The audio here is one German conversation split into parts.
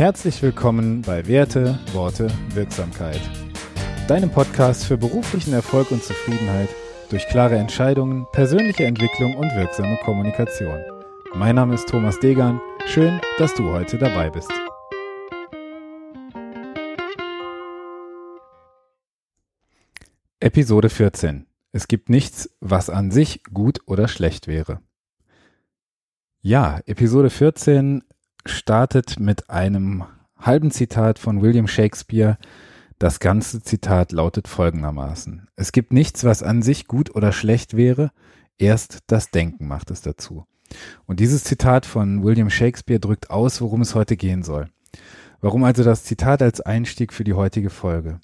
Herzlich willkommen bei Werte, Worte, Wirksamkeit. Deinem Podcast für beruflichen Erfolg und Zufriedenheit durch klare Entscheidungen, persönliche Entwicklung und wirksame Kommunikation. Mein Name ist Thomas Degan. Schön, dass du heute dabei bist. Episode 14. Es gibt nichts, was an sich gut oder schlecht wäre. Ja, Episode 14 startet mit einem halben Zitat von William Shakespeare. Das ganze Zitat lautet folgendermaßen. Es gibt nichts, was an sich gut oder schlecht wäre, erst das Denken macht es dazu. Und dieses Zitat von William Shakespeare drückt aus, worum es heute gehen soll. Warum also das Zitat als Einstieg für die heutige Folge?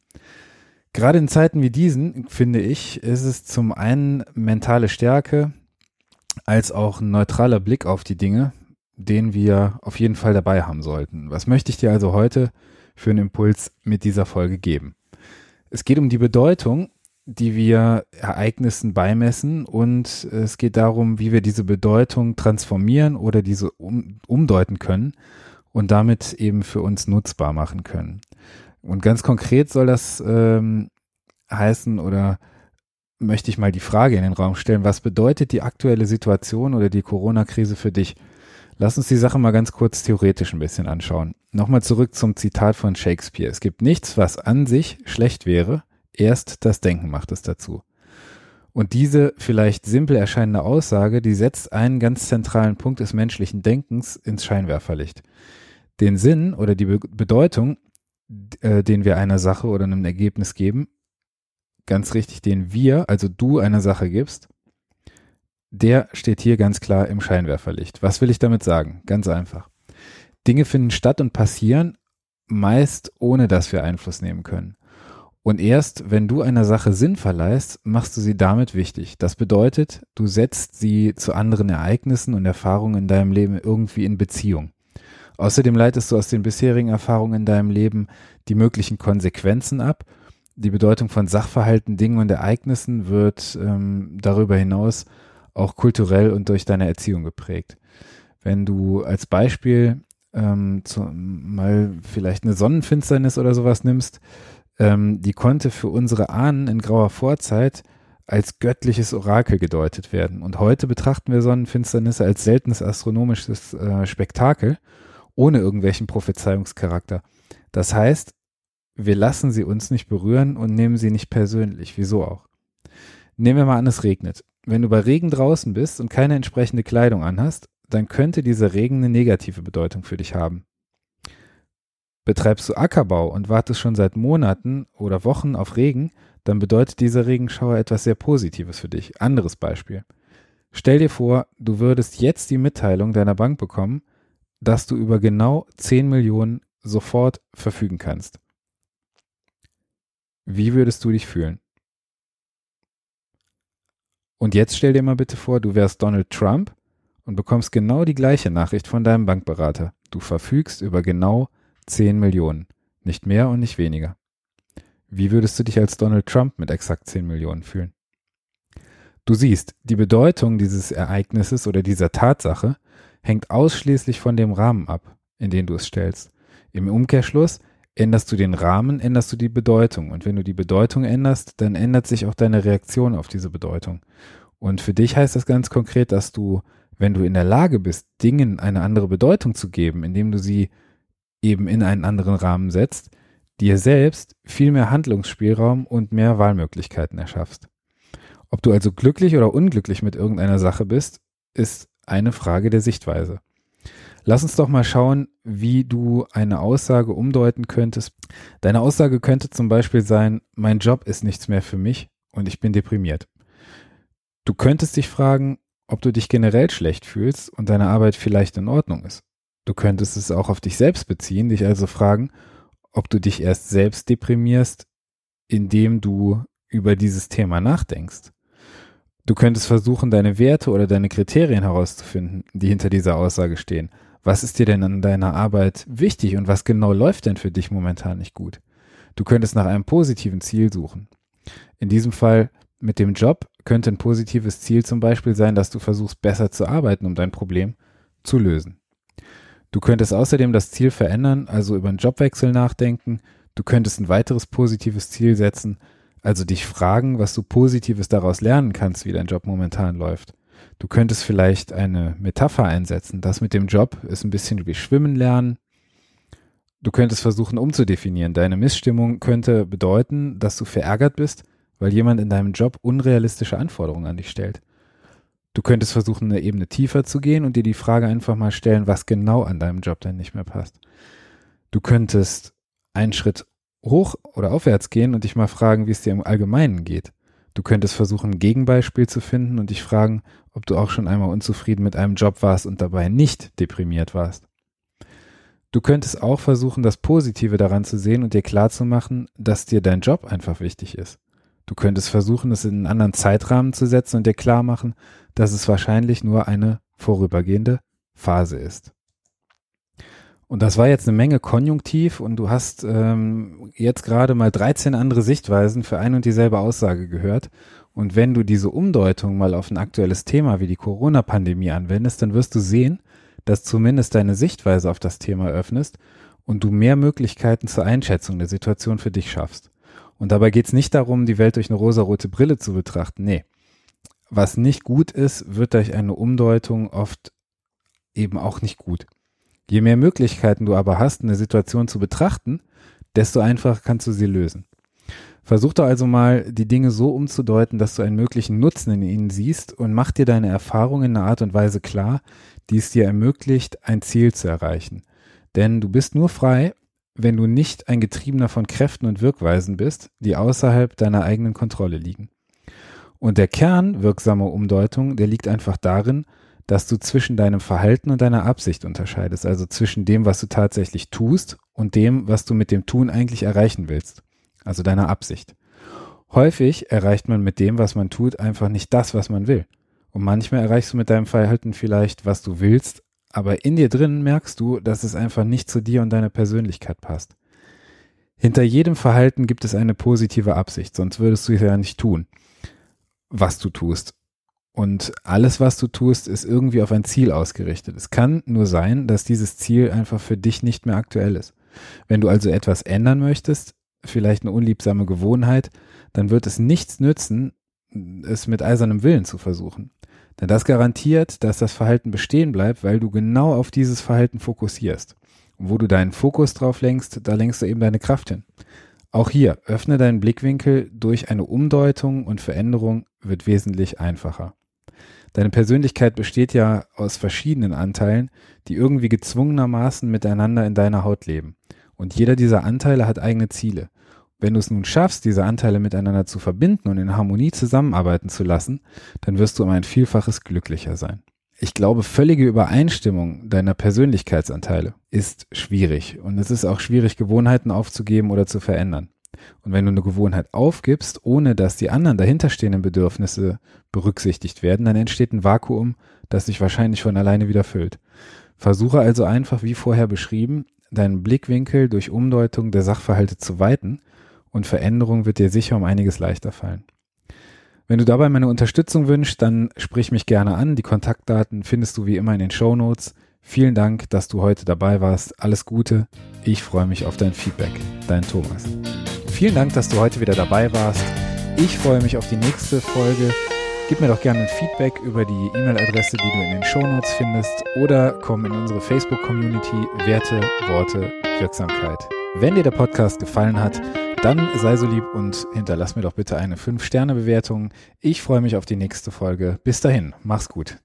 Gerade in Zeiten wie diesen, finde ich, ist es zum einen mentale Stärke als auch ein neutraler Blick auf die Dinge, den wir auf jeden Fall dabei haben sollten. Was möchte ich dir also heute für einen Impuls mit dieser Folge geben? Es geht um die Bedeutung, die wir Ereignissen beimessen und es geht darum, wie wir diese Bedeutung transformieren oder diese um, umdeuten können und damit eben für uns nutzbar machen können. Und ganz konkret soll das ähm, heißen oder möchte ich mal die Frage in den Raum stellen, was bedeutet die aktuelle Situation oder die Corona-Krise für dich? Lass uns die Sache mal ganz kurz theoretisch ein bisschen anschauen. Nochmal zurück zum Zitat von Shakespeare. Es gibt nichts, was an sich schlecht wäre, erst das Denken macht es dazu. Und diese vielleicht simpel erscheinende Aussage, die setzt einen ganz zentralen Punkt des menschlichen Denkens ins Scheinwerferlicht. Den Sinn oder die Be Bedeutung, äh, den wir einer Sache oder einem Ergebnis geben, ganz richtig, den wir, also du einer Sache gibst, der steht hier ganz klar im Scheinwerferlicht. Was will ich damit sagen? Ganz einfach. Dinge finden statt und passieren meist ohne dass wir Einfluss nehmen können. Und erst wenn du einer Sache Sinn verleihst, machst du sie damit wichtig. Das bedeutet, du setzt sie zu anderen Ereignissen und Erfahrungen in deinem Leben irgendwie in Beziehung. Außerdem leitest du aus den bisherigen Erfahrungen in deinem Leben die möglichen Konsequenzen ab. Die Bedeutung von Sachverhalten, Dingen und Ereignissen wird ähm, darüber hinaus auch kulturell und durch deine Erziehung geprägt. Wenn du als Beispiel ähm, zu, mal vielleicht eine Sonnenfinsternis oder sowas nimmst, ähm, die konnte für unsere Ahnen in grauer Vorzeit als göttliches Orakel gedeutet werden. Und heute betrachten wir Sonnenfinsternisse als seltenes astronomisches äh, Spektakel ohne irgendwelchen Prophezeiungscharakter. Das heißt, wir lassen sie uns nicht berühren und nehmen sie nicht persönlich. Wieso auch? Nehmen wir mal an, es regnet. Wenn du bei Regen draußen bist und keine entsprechende Kleidung anhast, dann könnte dieser Regen eine negative Bedeutung für dich haben. Betreibst du Ackerbau und wartest schon seit Monaten oder Wochen auf Regen, dann bedeutet dieser Regenschauer etwas sehr Positives für dich. Anderes Beispiel. Stell dir vor, du würdest jetzt die Mitteilung deiner Bank bekommen, dass du über genau 10 Millionen sofort verfügen kannst. Wie würdest du dich fühlen? Und jetzt stell dir mal bitte vor, du wärst Donald Trump und bekommst genau die gleiche Nachricht von deinem Bankberater. Du verfügst über genau 10 Millionen. Nicht mehr und nicht weniger. Wie würdest du dich als Donald Trump mit exakt 10 Millionen fühlen? Du siehst, die Bedeutung dieses Ereignisses oder dieser Tatsache hängt ausschließlich von dem Rahmen ab, in den du es stellst. Im Umkehrschluss änderst du den Rahmen, änderst du die Bedeutung. Und wenn du die Bedeutung änderst, dann ändert sich auch deine Reaktion auf diese Bedeutung. Und für dich heißt das ganz konkret, dass du, wenn du in der Lage bist, Dingen eine andere Bedeutung zu geben, indem du sie eben in einen anderen Rahmen setzt, dir selbst viel mehr Handlungsspielraum und mehr Wahlmöglichkeiten erschaffst. Ob du also glücklich oder unglücklich mit irgendeiner Sache bist, ist eine Frage der Sichtweise. Lass uns doch mal schauen, wie du eine Aussage umdeuten könntest. Deine Aussage könnte zum Beispiel sein, mein Job ist nichts mehr für mich und ich bin deprimiert. Du könntest dich fragen, ob du dich generell schlecht fühlst und deine Arbeit vielleicht in Ordnung ist. Du könntest es auch auf dich selbst beziehen, dich also fragen, ob du dich erst selbst deprimierst, indem du über dieses Thema nachdenkst. Du könntest versuchen, deine Werte oder deine Kriterien herauszufinden, die hinter dieser Aussage stehen. Was ist dir denn an deiner Arbeit wichtig und was genau läuft denn für dich momentan nicht gut? Du könntest nach einem positiven Ziel suchen. In diesem Fall mit dem Job könnte ein positives Ziel zum Beispiel sein, dass du versuchst, besser zu arbeiten, um dein Problem zu lösen. Du könntest außerdem das Ziel verändern, also über einen Jobwechsel nachdenken. Du könntest ein weiteres positives Ziel setzen, also dich fragen, was du Positives daraus lernen kannst, wie dein Job momentan läuft. Du könntest vielleicht eine Metapher einsetzen. Das mit dem Job ist ein bisschen wie Schwimmen lernen. Du könntest versuchen umzudefinieren. Deine Missstimmung könnte bedeuten, dass du verärgert bist, weil jemand in deinem Job unrealistische Anforderungen an dich stellt. Du könntest versuchen, eine Ebene tiefer zu gehen und dir die Frage einfach mal stellen, was genau an deinem Job denn nicht mehr passt. Du könntest einen Schritt hoch oder aufwärts gehen und dich mal fragen, wie es dir im Allgemeinen geht. Du könntest versuchen, ein Gegenbeispiel zu finden und dich fragen, ob du auch schon einmal unzufrieden mit einem Job warst und dabei nicht deprimiert warst. Du könntest auch versuchen, das Positive daran zu sehen und dir klarzumachen, dass dir dein Job einfach wichtig ist. Du könntest versuchen, es in einen anderen Zeitrahmen zu setzen und dir klar machen, dass es wahrscheinlich nur eine vorübergehende Phase ist. Und das war jetzt eine Menge Konjunktiv und du hast ähm, jetzt gerade mal 13 andere Sichtweisen für ein und dieselbe Aussage gehört. Und wenn du diese Umdeutung mal auf ein aktuelles Thema wie die Corona-Pandemie anwendest, dann wirst du sehen, dass zumindest deine Sichtweise auf das Thema öffnest und du mehr Möglichkeiten zur Einschätzung der Situation für dich schaffst. Und dabei geht es nicht darum, die Welt durch eine rosarote Brille zu betrachten. Nee. Was nicht gut ist, wird durch eine Umdeutung oft eben auch nicht gut. Je mehr Möglichkeiten du aber hast, eine Situation zu betrachten, desto einfacher kannst du sie lösen. Versuch doch also mal, die Dinge so umzudeuten, dass du einen möglichen Nutzen in ihnen siehst und mach dir deine Erfahrungen in einer Art und Weise klar, die es dir ermöglicht, ein Ziel zu erreichen. Denn du bist nur frei, wenn du nicht ein Getriebener von Kräften und Wirkweisen bist, die außerhalb deiner eigenen Kontrolle liegen. Und der Kern wirksamer Umdeutung, der liegt einfach darin, dass du zwischen deinem Verhalten und deiner Absicht unterscheidest, also zwischen dem, was du tatsächlich tust und dem, was du mit dem Tun eigentlich erreichen willst, also deiner Absicht. Häufig erreicht man mit dem, was man tut, einfach nicht das, was man will. Und manchmal erreichst du mit deinem Verhalten vielleicht, was du willst, aber in dir drin merkst du, dass es einfach nicht zu dir und deiner Persönlichkeit passt. Hinter jedem Verhalten gibt es eine positive Absicht, sonst würdest du es ja nicht tun, was du tust. Und alles, was du tust, ist irgendwie auf ein Ziel ausgerichtet. Es kann nur sein, dass dieses Ziel einfach für dich nicht mehr aktuell ist. Wenn du also etwas ändern möchtest, vielleicht eine unliebsame Gewohnheit, dann wird es nichts nützen, es mit eisernem Willen zu versuchen. Denn das garantiert, dass das Verhalten bestehen bleibt, weil du genau auf dieses Verhalten fokussierst. Und wo du deinen Fokus drauf lenkst, da lenkst du eben deine Kraft hin. Auch hier, öffne deinen Blickwinkel durch eine Umdeutung und Veränderung wird wesentlich einfacher. Deine Persönlichkeit besteht ja aus verschiedenen Anteilen, die irgendwie gezwungenermaßen miteinander in deiner Haut leben. Und jeder dieser Anteile hat eigene Ziele. Wenn du es nun schaffst, diese Anteile miteinander zu verbinden und in Harmonie zusammenarbeiten zu lassen, dann wirst du um ein Vielfaches glücklicher sein. Ich glaube, völlige Übereinstimmung deiner Persönlichkeitsanteile ist schwierig und es ist auch schwierig, Gewohnheiten aufzugeben oder zu verändern. Und wenn du eine Gewohnheit aufgibst, ohne dass die anderen dahinterstehenden Bedürfnisse berücksichtigt werden, dann entsteht ein Vakuum, das sich wahrscheinlich von alleine wieder füllt. Versuche also einfach, wie vorher beschrieben, deinen Blickwinkel durch Umdeutung der Sachverhalte zu weiten und Veränderung wird dir sicher um einiges leichter fallen. Wenn du dabei meine Unterstützung wünschst, dann sprich mich gerne an. Die Kontaktdaten findest du wie immer in den Show Notes. Vielen Dank, dass du heute dabei warst. Alles Gute. Ich freue mich auf dein Feedback. Dein Thomas. Vielen Dank, dass du heute wieder dabei warst. Ich freue mich auf die nächste Folge. Gib mir doch gerne ein Feedback über die E-Mail-Adresse, die du in den Show Notes findest oder komm in unsere Facebook-Community Werte, Worte, Wirksamkeit. Wenn dir der Podcast gefallen hat, dann sei so lieb und hinterlass mir doch bitte eine 5-Sterne-Bewertung. Ich freue mich auf die nächste Folge. Bis dahin, mach's gut.